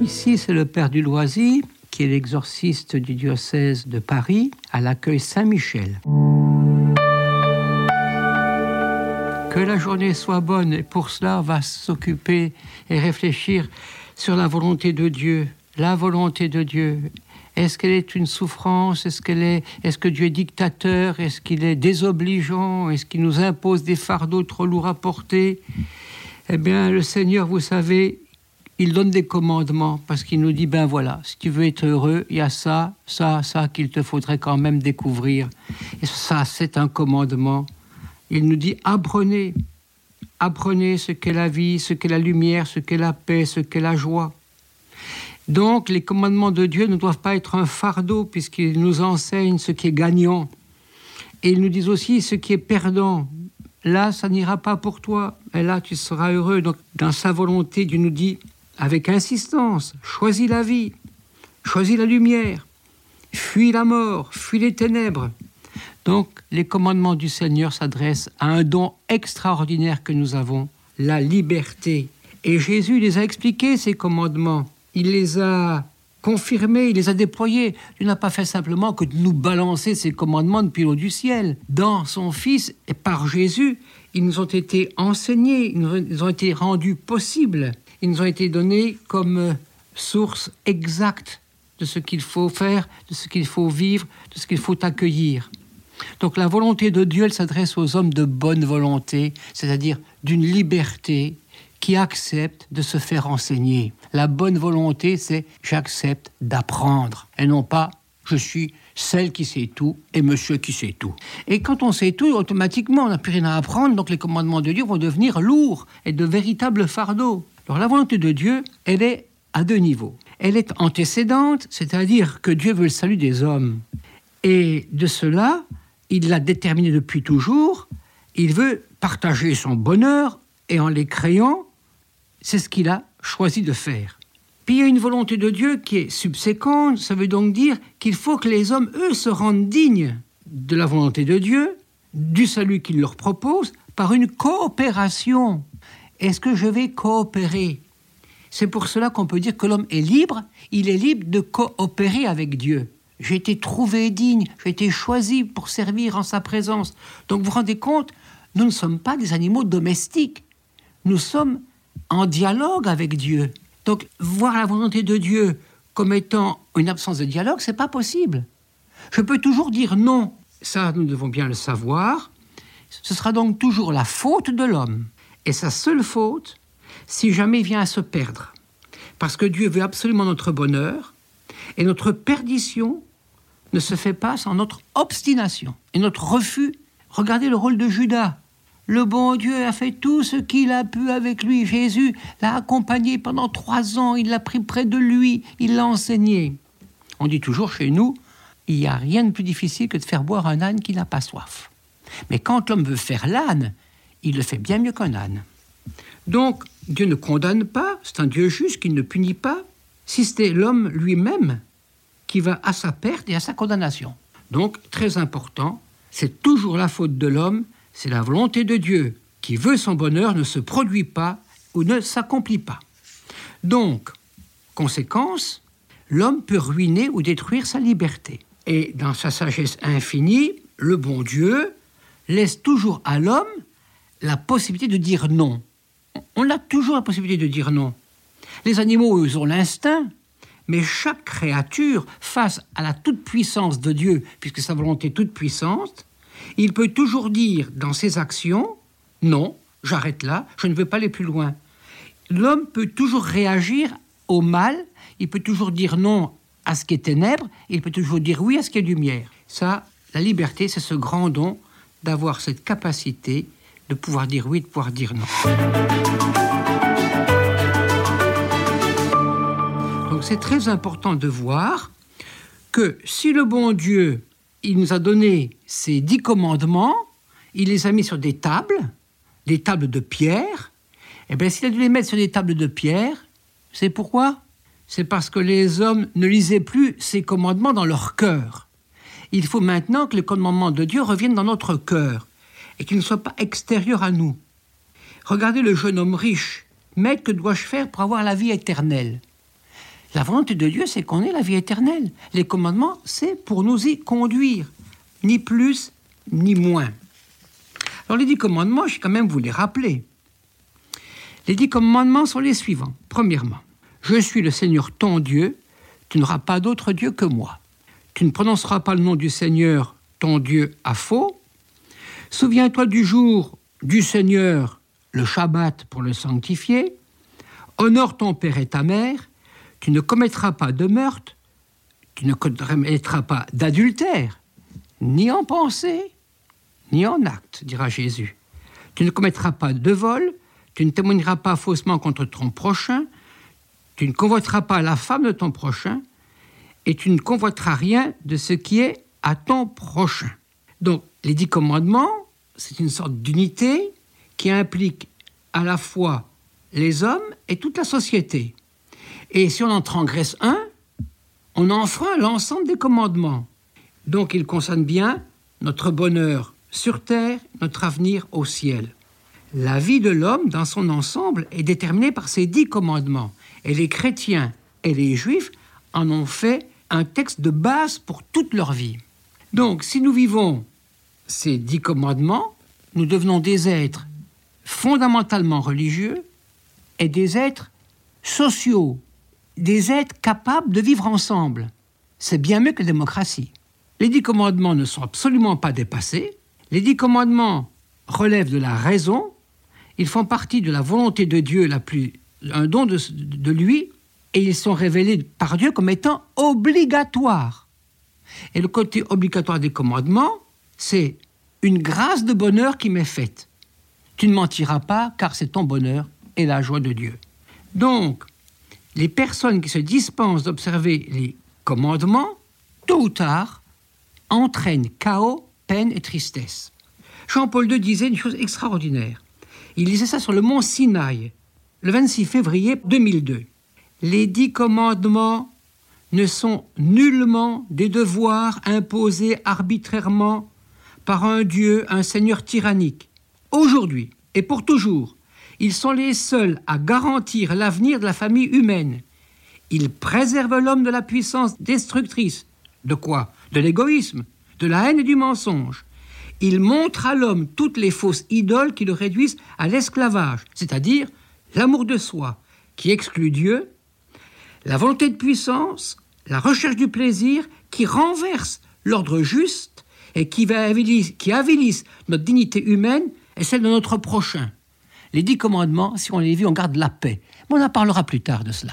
Ici, c'est le Père du Loisy, qui est l'exorciste du diocèse de Paris, à l'accueil Saint-Michel. Que la journée soit bonne, et pour cela, on va s'occuper et réfléchir sur la volonté de Dieu. La volonté de Dieu. Est-ce qu'elle est une souffrance? Est-ce qu'elle est Est-ce que Dieu est dictateur? Est-ce qu'il est désobligeant? Est-ce qu'il nous impose des fardeaux trop lourds à porter? Eh bien, le Seigneur, vous savez, il donne des commandements parce qu'il nous dit ben voilà, si tu veux être heureux, il y a ça, ça, ça qu'il te faudrait quand même découvrir. Et ça, c'est un commandement. Il nous dit apprenez, apprenez ce qu'est la vie, ce qu'est la lumière, ce qu'est la paix, ce qu'est la joie. Donc les commandements de Dieu ne doivent pas être un fardeau puisqu'ils nous enseignent ce qui est gagnant. Et ils nous disent aussi ce qui est perdant. Là, ça n'ira pas pour toi. Et là, tu seras heureux. Donc dans sa volonté, Dieu nous dit avec insistance, choisis la vie, choisis la lumière, fuis la mort, fuis les ténèbres. Donc les commandements du Seigneur s'adressent à un don extraordinaire que nous avons, la liberté. Et Jésus les a expliqués, ces commandements il les a confirmés, il les a déployés. Il n'a pas fait simplement que de nous balancer ses commandements depuis l'eau du ciel. Dans son Fils et par Jésus, ils nous ont été enseignés, ils nous ont été rendus possibles, ils nous ont été donnés comme source exacte de ce qu'il faut faire, de ce qu'il faut vivre, de ce qu'il faut accueillir. Donc la volonté de Dieu, elle s'adresse aux hommes de bonne volonté, c'est-à-dire d'une liberté qui accepte de se faire enseigner. La bonne volonté, c'est j'accepte d'apprendre et non pas je suis celle qui sait tout et monsieur qui sait tout. Et quand on sait tout, automatiquement, on n'a plus rien à apprendre, donc les commandements de Dieu vont devenir lourds et de véritables fardeaux. Alors la volonté de Dieu, elle est à deux niveaux. Elle est antécédente, c'est-à-dire que Dieu veut le salut des hommes. Et de cela, il l'a déterminé depuis toujours, il veut partager son bonheur et en les créant, c'est ce qu'il a choisi de faire. Puis il y a une volonté de Dieu qui est subséquente, ça veut donc dire qu'il faut que les hommes, eux, se rendent dignes de la volonté de Dieu, du salut qu'il leur propose, par une coopération. Est-ce que je vais coopérer? C'est pour cela qu'on peut dire que l'homme est libre, il est libre de coopérer avec Dieu. J'ai été trouvé digne, j'ai été choisi pour servir en sa présence. Donc vous vous rendez compte, nous ne sommes pas des animaux domestiques, nous sommes en dialogue avec Dieu. Donc, voir la volonté de Dieu comme étant une absence de dialogue, c'est pas possible. Je peux toujours dire non. Ça, nous devons bien le savoir. Ce sera donc toujours la faute de l'homme. Et sa seule faute, si jamais il vient à se perdre. Parce que Dieu veut absolument notre bonheur, et notre perdition ne se fait pas sans notre obstination et notre refus. Regardez le rôle de Judas. Le bon Dieu a fait tout ce qu'il a pu avec lui. Jésus l'a accompagné pendant trois ans, il l'a pris près de lui, il l'a enseigné. On dit toujours chez nous, il n'y a rien de plus difficile que de faire boire un âne qui n'a pas soif. Mais quand l'homme veut faire l'âne, il le fait bien mieux qu'un âne. Donc, Dieu ne condamne pas, c'est un Dieu juste qui ne punit pas, si c'était l'homme lui-même qui va à sa perte et à sa condamnation. Donc, très important, c'est toujours la faute de l'homme c'est la volonté de Dieu qui veut son bonheur ne se produit pas ou ne s'accomplit pas. Donc, conséquence, l'homme peut ruiner ou détruire sa liberté. Et dans sa sagesse infinie, le bon Dieu laisse toujours à l'homme la possibilité de dire non. On a toujours la possibilité de dire non. Les animaux, eux, ont l'instinct, mais chaque créature, face à la toute-puissance de Dieu, puisque sa volonté est toute puissante, il peut toujours dire dans ses actions non, j'arrête là, je ne veux pas aller plus loin. L'homme peut toujours réagir au mal, il peut toujours dire non à ce qui est ténèbres, il peut toujours dire oui à ce qui est lumière. Ça, la liberté, c'est ce grand don d'avoir cette capacité de pouvoir dire oui, de pouvoir dire non. Donc c'est très important de voir que si le bon Dieu il nous a donné ces dix commandements, il les a mis sur des tables, des tables de pierre. Et eh bien, s'il a dû les mettre sur des tables de pierre, c'est pourquoi? C'est parce que les hommes ne lisaient plus ces commandements dans leur cœur. Il faut maintenant que les commandements de Dieu reviennent dans notre cœur et qu'ils ne soient pas extérieurs à nous. Regardez le jeune homme riche. Maître, que dois-je faire pour avoir la vie éternelle? La volonté de Dieu, c'est qu'on ait la vie éternelle. Les commandements, c'est pour nous y conduire, ni plus ni moins. Alors les dix commandements, je vais quand même vous les rappeler. Les dix commandements sont les suivants. Premièrement, je suis le Seigneur ton Dieu, tu n'auras pas d'autre Dieu que moi. Tu ne prononceras pas le nom du Seigneur ton Dieu à faux. Souviens-toi du jour du Seigneur, le Shabbat, pour le sanctifier. Honore ton père et ta mère. Tu ne commettras pas de meurtre. Tu ne commettras pas d'adultère, ni en pensée, ni en acte, dira Jésus. Tu ne commettras pas de vol. Tu ne témoigneras pas faussement contre ton prochain. Tu ne convoiteras pas la femme de ton prochain. Et tu ne convoiteras rien de ce qui est à ton prochain. Donc, les dix commandements, c'est une sorte d'unité qui implique à la fois les hommes et toute la société. Et si on en transgresse un, on enfreint l'ensemble des commandements. Donc il concerne bien notre bonheur sur terre, notre avenir au ciel. La vie de l'homme dans son ensemble est déterminée par ces dix commandements. Et les chrétiens et les juifs en ont fait un texte de base pour toute leur vie. Donc si nous vivons ces dix commandements, nous devenons des êtres fondamentalement religieux et des êtres sociaux, des êtres capables de vivre ensemble. C'est bien mieux que la démocratie. Les dix commandements ne sont absolument pas dépassés. Les dix commandements relèvent de la raison. Ils font partie de la volonté de Dieu, la plus, un don de, de lui, et ils sont révélés par Dieu comme étant obligatoires. Et le côté obligatoire des commandements, c'est une grâce de bonheur qui m'est faite. Tu ne mentiras pas, car c'est ton bonheur et la joie de Dieu. Donc, les personnes qui se dispensent d'observer les commandements, tôt ou tard, entraînent chaos, peine et tristesse. Jean-Paul II disait une chose extraordinaire. Il disait ça sur le mont Sinaï, le 26 février 2002. Les dix commandements ne sont nullement des devoirs imposés arbitrairement par un Dieu, un Seigneur tyrannique. Aujourd'hui et pour toujours, ils sont les seuls à garantir l'avenir de la famille humaine. Ils préservent l'homme de la puissance destructrice. De quoi? De l'égoïsme, de la haine et du mensonge. Ils montrent à l'homme toutes les fausses idoles qui le réduisent à l'esclavage, c'est-à-dire l'amour de soi, qui exclut Dieu, la volonté de puissance, la recherche du plaisir, qui renverse l'ordre juste et qui, avilisse, notre dignité humaine et celle de notre prochain. Les dix commandements, si on les vit, on garde la paix. Mais on en parlera plus tard de cela.